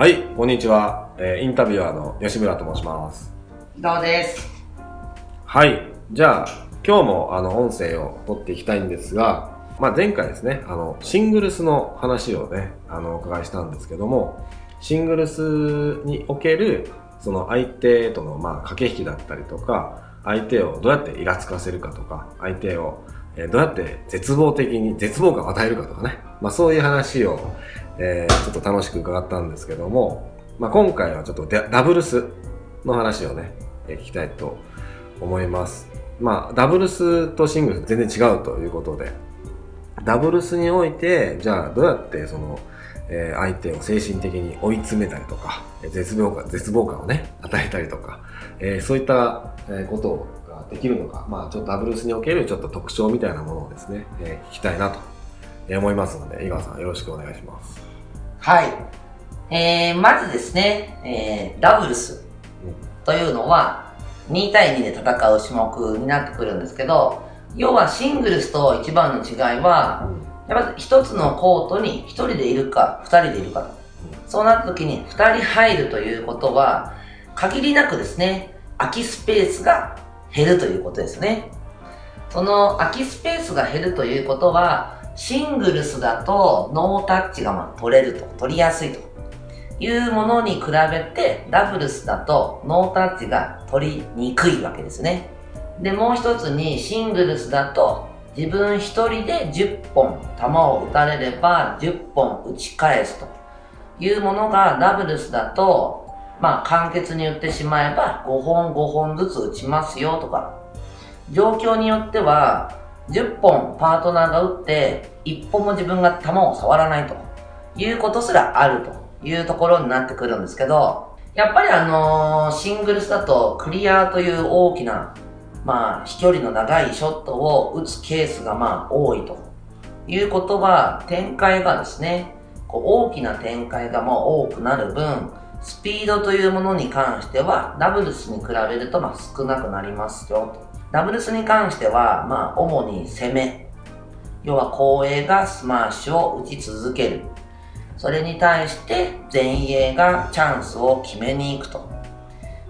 はい、こんにちは。えーインタビュアーの吉村と申します。どうです。はい、じゃあ、今日もあの音声を取っていきたいんですが、まあ、前回ですね、あの、シングルスの話をね、あの、お伺いしたんですけども、シングルスにおける、その相手との、まあ、駆け引きだったりとか、相手をどうやってイラつかせるかとか、相手を、えーどうやって絶望的に、絶望感を与えるかとかね、まあ、そういう話を、えーちょっと楽しく伺ったんですけども、まあ、今回はちょっとダブルスの話をね、え聞きたいと思います。まあ、ダブルスとシングルス全然違うということで、ダブルスにおいて、じゃあどうやってその、えー相手を精神的に追い詰めたりとか、絶望感、絶望感をね、与えたりとか、えーそういった、ことができるのか、まあちょっとダブルスにおけるちょっと特徴みたいなものをですね、えー聞きたいなと思いますので、井川さんよろしくお願いします。はい。えー、まずですね、えー、ダブルスというのは、2対2で戦う種目になってくるんですけど、要はシングルスと一番の違いは、やっぱ一つのコートに一人でいるか、二人でいるかと。そうなった時に二人入るということは、限りなくですね、空きスペースが減るということですね。その空きスペースが減るということは、シングルスだとノータッチがまあ取れると、取りやすいと。いうものに比べて、ダブルスだとノータッチが取りにくいわけですね。で、もう一つにシングルスだと自分一人で10本球を打たれれば10本打ち返すと。いうものがダブルスだと、まあ簡潔に言ってしまえば5本5本ずつ打ちますよとか、状況によっては10本パートナーが打って1本も自分が球を触らないと。いうことすらあると。いうところになってくるんですけど、やっぱりあのーシングルスだとクリアという大きなまあ、飛距離の長いショットを打つケースがまあ多いと。いうことは、展開がですね、こう大きな展開がもう多くなる分、スピードというものに関しては、ダブルスに比べるとまあ少なくなりますよと。ダブルスに関しては、まあ、主に攻め。要は後衛がスマッシュを打ち続ける。それに対して前衛がチャンスを決めに行くと。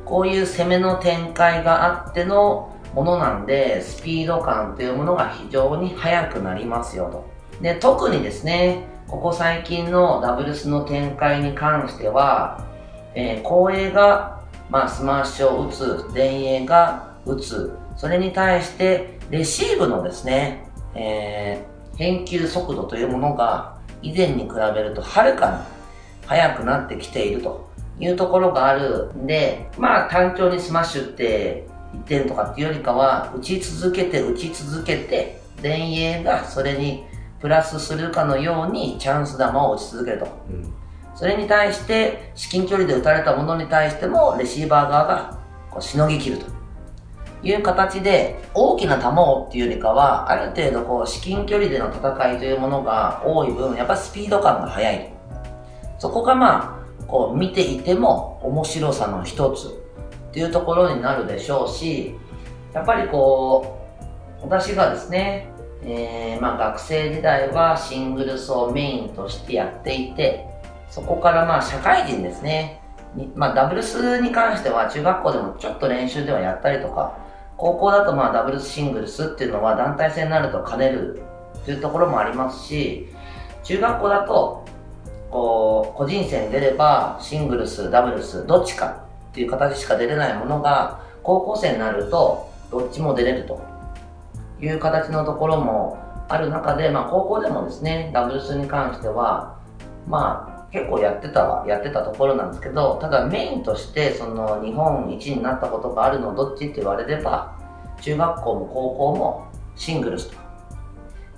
こういう攻めの展開があってのものなんで、スピード感というものが非常に速くなりますよと。で、特にですね、ここ最近のダブルスの展開に関しては、えー後衛が、まあ、スマッシュを打つ、前衛が打つ、それに対して、レシーブのですね、えー返球速度というものが以前に比べるとはるかに速くなってきているというところがある。んで、まあ単調にスマッシュって1点とかっていうよりかは、打ち続けて打ち続けて、前衛がそれにプラスするかのようにチャンス球を打ち続けると。うん。それに対して、至近距離で打たれたものに対しても、レシーバー側がこうしのぎ切るという形で、大きな球をっていうよりかは、ある程度こう至近距離での戦いというものが多い分、やっぱスピード感が速い。そこがまあ、こう見ていても面白さの一つっていうところになるでしょうし、やっぱりこう、私がですね、えーまあ学生時代はシングルスをメインとしてやっていて、そこからまあ社会人ですね、まあダブルスに関しては中学校でもちょっと練習ではやったりとか、高校だとまあダブルスシングルスっていうのは団体戦になると兼ねるっていうところもありますし、中学校だとこう個人戦出ればシングルス、ダブルス、どっちかっていう形しか出れないものが高校生になるとどっちも出れると。いう形のところもある中で、まあ、高校でもですねダブルスに関してはまあ結構やってたはやってたところなんですけどただメインとしてその日本一になったことがあるのどっちって言われれば中学校も高校もシングルスと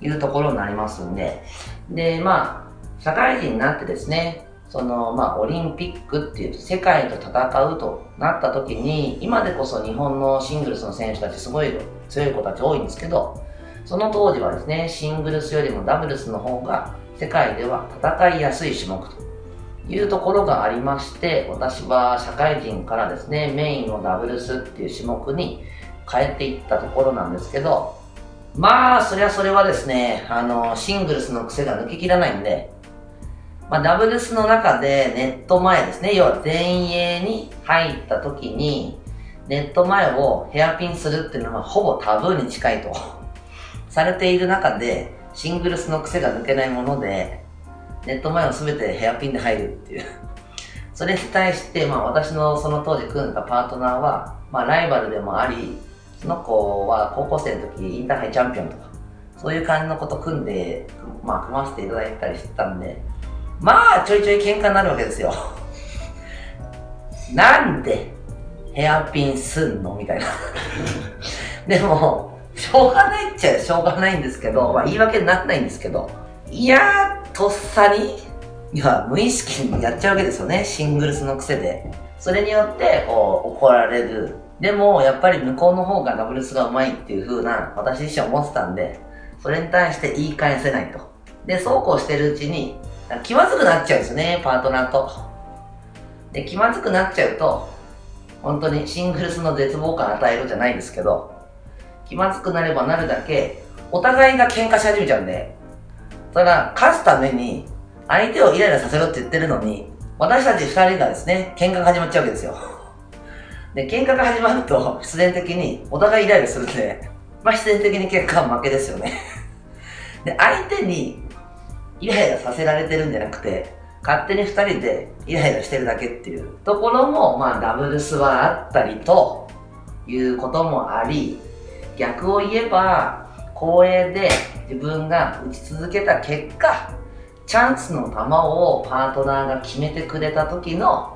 いうところになりますんででまあ社会人になってですねそのまあオリンピックっていう世界と戦うとなった時に今でこそ日本のシングルスの選手たちすごい強い子たち多いんですけどその当時はですねシングルスよりもダブルスの方が世界では戦いやすい種目というところがありまして私は社会人からですねメインをダブルスっていう種目に変えていったところなんですけどまあそりゃそれはですねあのシングルスの癖が抜けきらないんでまあ、ダブルスの中でネット前ですね、要は前衛に入った時に、ネット前をヘアピンするっていうのはほぼタブーに近いと されている中で、シングルスの癖が抜けないもので、ネット前を全てヘアピンで入るっていう。それに対して、まあ私のその当時組んだパートナーは、まあライバルでもあり、その子は高校生の時インターハイチャンピオンとか、そういう感じのこと組んで、まあ組ませていただいたりしてたんで、まあちょいちょい喧嘩になるわけですよ。なんでヘアピンすんの？みたいな。でも、しょうがないっちゃしょうがないんですけど、まあ言い訳にならないんですけど、いや、とっさに、いや、無意識にやっちゃうわけですよね。シングルスの癖で。それによって、こう、怒られる。でも、やっぱり向こうの方がダブルスが上手いっていう風な、私自身思ってたんで、それに対して言い返せないと。で、そうこうしてるうちに、気まずくなっちゃうんですね、パートナーと。で、気まずくなっちゃうと、本当にシングルスの絶望感与えるじゃないですけど、気まずくなればなるだけ、お互いが喧嘩し始めちゃうんで、それが勝つために、相手をイライラさせろって言ってるのに、私たち二人がですね、喧嘩が始まっちゃうわけですよ。で、喧嘩が始まると、必然的にお互いイライラするんで、まあ必然的に結果は負けですよね。で、相手にイライラさせられてるんじゃなくて、勝手に二人でイライラしてるだけっていうところも、まあダブルスはあったりということもあり、逆を言えば、公営で自分が打ち続けた結果、チャンスの球をパートナーが決めてくれた時の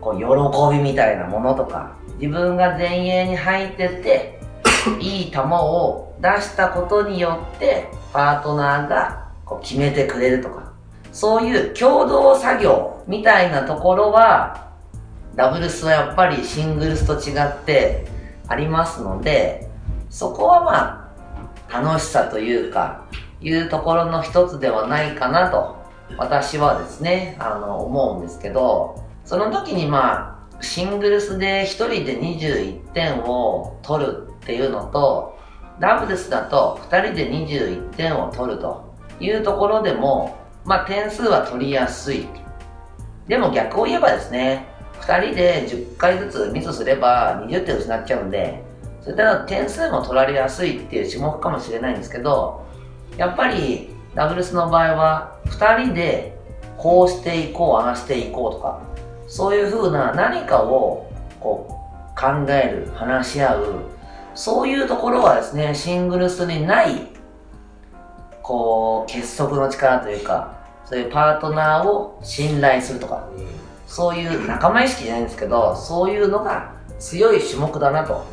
こう喜びみたいなものとか、自分が前衛に入ってて、いい球を出したことによって、パートナーがこう決めてくれるとか、そういう共同作業みたいなところは、ダブルスはやっぱりシングルスと違ってありますので、そこはまあ、楽しさというか、いうところの一つではないかなと、私はですね、あの、思うんですけど、その時にまあ、シングルスで一人で21点を取るっていうのと、ダブルスだと二人で21点を取るというところでも、まあ点数は取りやすい。でも逆を言えばですね、2人で10回ずつミスすれば20点失っちゃうんで、そういった点数も取られやすいっていう種目かもしれないんですけど、やっぱりダブルスの場合は2人でこうしていこう、ああしていこうとか、そういう風な何かをこう考える、話し合う、そういうところはですね、シングルスにないこう、結束の力というか、そういうパートナーを信頼するとか、そういう仲間意識じゃないんですけど、そういうのが強い種目だなと、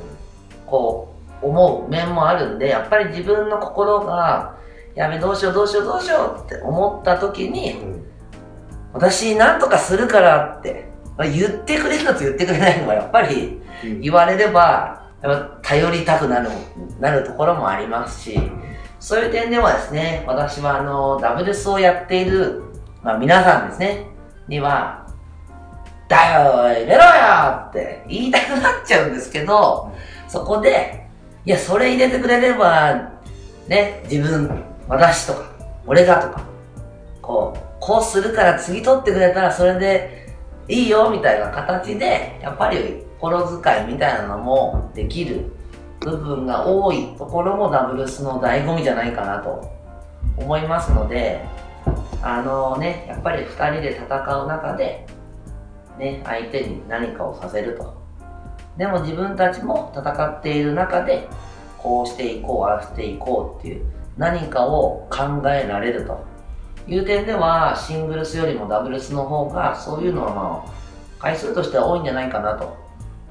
こう、思う面もあるんで、やっぱり自分の心が、やべ、どうしようどうしようどうしようって思った時に、私なんとかするからって、言ってくれるのと言ってくれないのは やっぱり言われれば、頼りたくなる、なるところもありますし、そういう点ではですね、私はあの、ダブルスをやっている、まあ皆さんですね、には、だよ入れろよって言いたくなっちゃうんですけど、そこで、いや、それ入れてくれれば、ね、自分、私とか、俺がとか、こう、こうするから次取ってくれたらそれでいいよみたいな形で、やっぱり心遣いみたいなのもできる部分が多いところもダブルスの醍醐味じゃないかなと思いますので、あのね、やっぱり2人で戦う中で、ね、相手に何かをさせると。でも自分たちも戦っている中で、こうしていこう、ああしていこうっていう何かを考えられるという点では、シングルスよりもダブルスの方が、そういうのはまあ、回数としては多いんじゃないかなと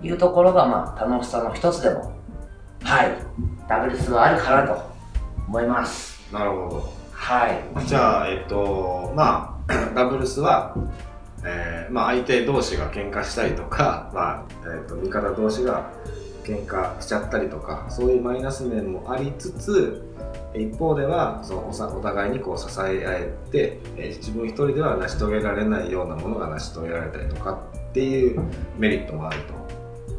いうところが、まあ、楽しさの一つでもはいダブルスはあるかなと思います。なるほど。はい。じゃあえっとまあ ダブルスはえー、まあ相手同士が喧嘩したりとか、まあえーと、味方同士が喧嘩しちゃったりとかそういうマイナス面もありつつ一方ではそのお互いにこう支え合えて、え、自分一人では成し遂げられないようなものが成し遂げられたりとかっていうメリットもあると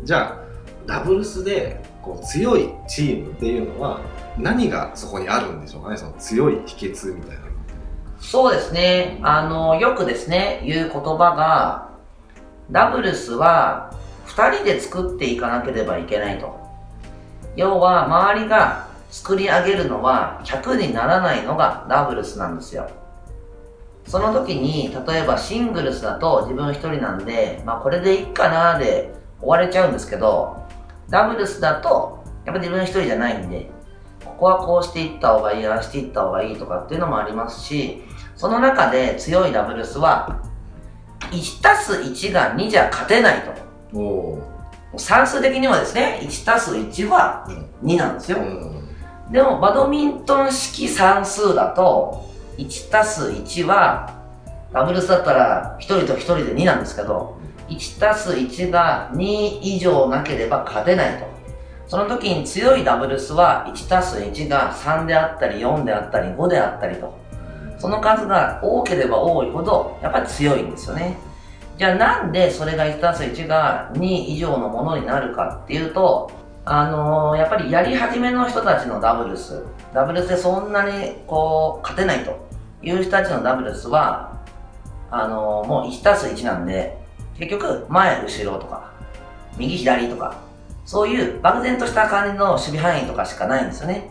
じゃあダブルスでこう強いチームっていうのは何がそこにあるんでしょうかねその強い秘訣みたいなそうですね。あの、よくですね、言う言葉が、ダブルスは2人で作っていかなければいけないと。要は、周りが作り上げるのは100にならないのがダブルスなんですよ。その時に、例えばシングルスだと自分1人なんで、まあこれでいいかなで終われちゃうんですけど、ダブルスだと、やっぱ自分1人じゃないんで、ここはこうしていった方がいい、ああしていった方がいいとかっていうのもありますし、その中で強いダブルスは、1たす1が2じゃ勝てないと。お算数的にはですね、1たす1は2なんですよ。でも、バドミントン式算数だと、1たす1は、ダブルスだったら1人と1人で2なんですけど、1たす1が2以上なければ勝てないと。その時に強いダブルスは1たす1が3であったり4であったり5であったりと。その数が多ければ多いほど、やっぱり強いんですよね。じゃあなんでそれが1たす1が2以上のものになるかっていうと、あのー、やっぱりやり始めの人たちのダブルス、ダブルスでそんなにこう、勝てないという人たちのダブルスは、あのー、もう1たす1なんで、結局、前、後ろとか、右、左とか、そういう漠然とした感じの守備範囲とかしかないんですよね。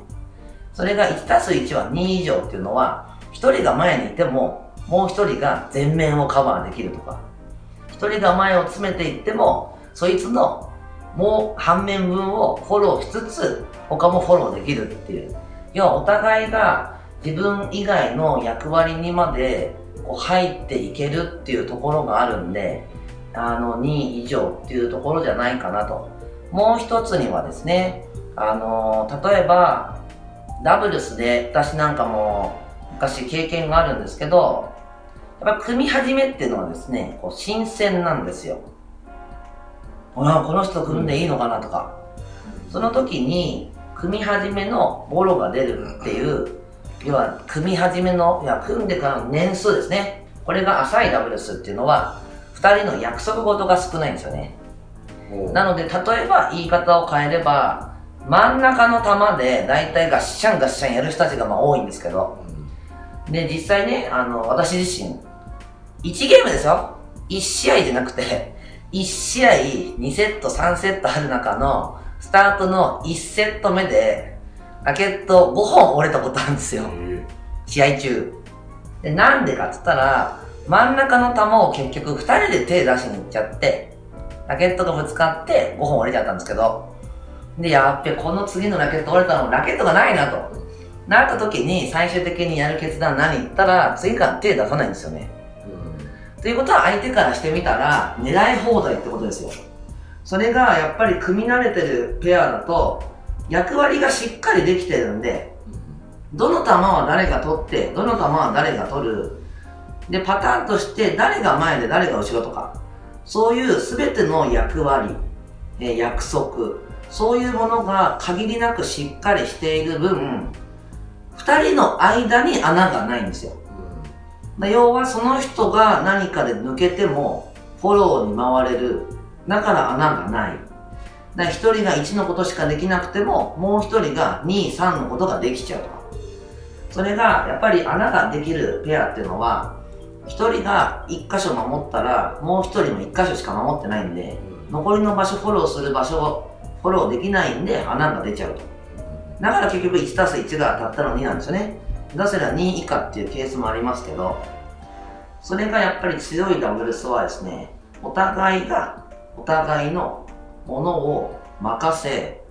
それが1たす1は2以上っていうのは、1人が前にいても、もう1人が前面をカバーできるとか、1人が前を詰めていっても、そいつのもう半面分をフォローしつつ、他もフォローできるっていう。要はお互いが自分以外の役割にまでこう入っていけるっていうところがあるんで、あの、2位以上っていうところじゃないかなと。もう一つにはですね、あの、例えば、ダブルスで私なんかも昔経験があるんですけど、ぱ組み始めっていうのはですね、こう新鮮なんですよ。あこの人組んでいいのかなとか。その時に、組み始めのボロが出るっていう、要は組み始めの、いや、組んでからの年数ですね。これが浅いダブルスっていうのは、二人の約束事が少ないんですよね。なので、例えば言い方を変えれば、真ん中の球で大体ガッシャンガッシャンやる人たちがまあ多いんですけど、で、実際ね、あの、私自身、1ゲームですよ。1試合じゃなくて、1試合2セット3セットある中の、スタートの1セット目で、ラケット5本折れたことあるんですよ。試合中。で、なんでかっつったら、真ん中の球を結局2人で手出しに行っちゃって、ラケットがぶつかって5本折れちゃったんですけど、で、やっべ、この次のラケット折れたのラケットがないなと。なった時に最終的にやる決断何言ったら、次から手出さないんですよね。ということは相手からしてみたら、狙い放題ってことですよ。それがやっぱり組み慣れてるペアだと、役割がしっかりできてるんで、どの球は誰が取って、どの球は誰が取る。で、パターンとして誰が前で誰が後ろとか、そういう全ての役割、え約束、そういうものが限りなくしっかりしている分、二人の間に穴がないんですよ。うん、要はその人が何かで抜けてもフォローに回れる。だから穴がない。だ一人が1のことしかできなくても、もう一人が2、3のことができちゃうとか。それが、やっぱり穴ができるペアっていうのは、一人が一箇所守ったら、もう一人も一箇所しか守ってないんで、残りの場所フォローする場所をフォローできないんで穴が出ちゃうと。だから結局1たす1がたったの2なんですよね。出せら2以下っていうケースもありますけど、それがやっぱり強いダブルスはですね、お互いがお互いのものを任せ、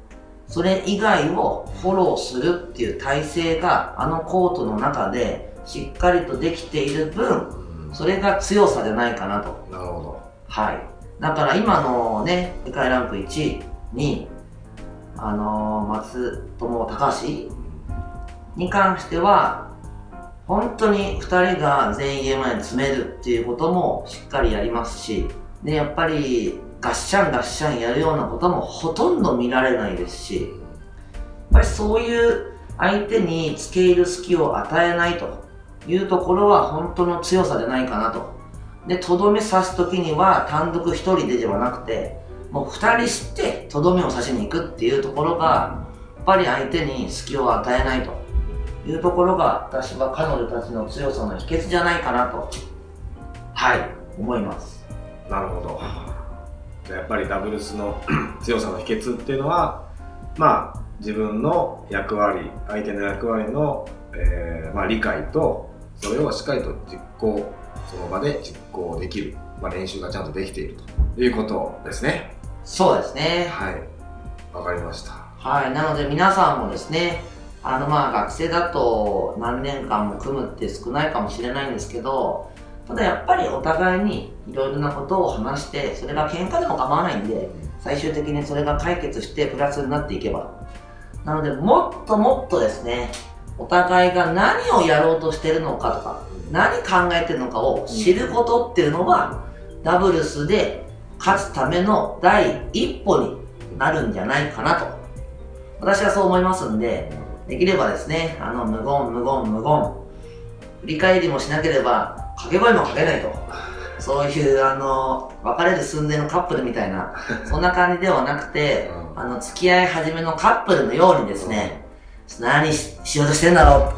それ以外をフォローするっていう体制があのコートの中でしっかりとできている分、それが強さじゃないかなと。なるほど。はい。だから今のね、世界ランク1位にあのー、松友高橋に関しては、本当に2人が全員 EMI に詰めるっていうこともしっかりやりますし、で、やっぱりガッシャンガッシャンやるようなこともほとんど見られないですし、やっぱりそういう相手に付け入る隙を与えないというところは本当の強さじゃないかなと。で、とどめ刺すときには単独1人でではなくて、もう2人してとどめを刺しに行くっていうところが、やっぱり相手に隙を与えないというところが私は彼女たちの強さの秘訣じゃないかなとはい思います。なるほど。じゃあやっぱりダブルスの 強さの秘訣っていうのはまあ自分の役割相手の役割の、えーまあ、理解とそれをしっかりと実行その場で実行できる、まあ、練習がちゃんとできているということですね。そうですね。はい。わかりました。はい。なので皆さんもですねあのまあ学生だと何年間も組むって少ないかもしれないんですけどただやっぱりお互いにいろいろなことを話してそれが喧嘩でも構わないんで最終的にそれが解決してプラスになっていけば。なのでもっともっとですねお互いが何をやろうとしてるのかとか何考えてるのかを知ることっていうのはダブルスで勝つための第一歩になるんじゃないかなと。私はそう思いますんでできればですねあの無言無言無言。振り返りもしなければ掛け声もかけないと。そういうあの別れる寸前のカップルみたいなそんな感じではなくてあの付き合い始めのカップルのようにですね何ししようとしてんだろ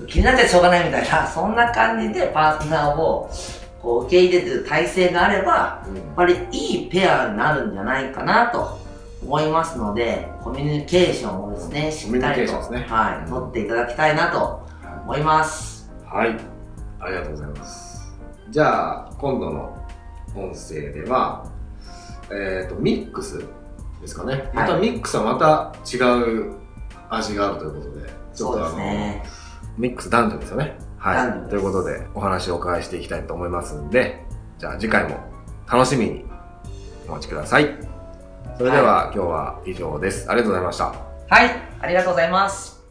う。気になってしょうがないみたいなそんな感じでパートナーをこう受け入れてる体制があればやっぱりいいペアになるんじゃないかなと思いますのでコミュニケーションをですねしっかりと、ねはい、取っていただきたいなと思います。はい。ありがとうございます。じゃあ今度の音声ではえっ、とミックスですかね。またミックスはまた違う味があるということでちょっそうでとあの、すね。ミックス男女ですよね。はい。ということでお話をお伺いしていきたいと思いますんでじゃあ次回も楽しみにお待ちくださいそれでは、今日は以上です。ありがとうございました。はい。ありがとうございます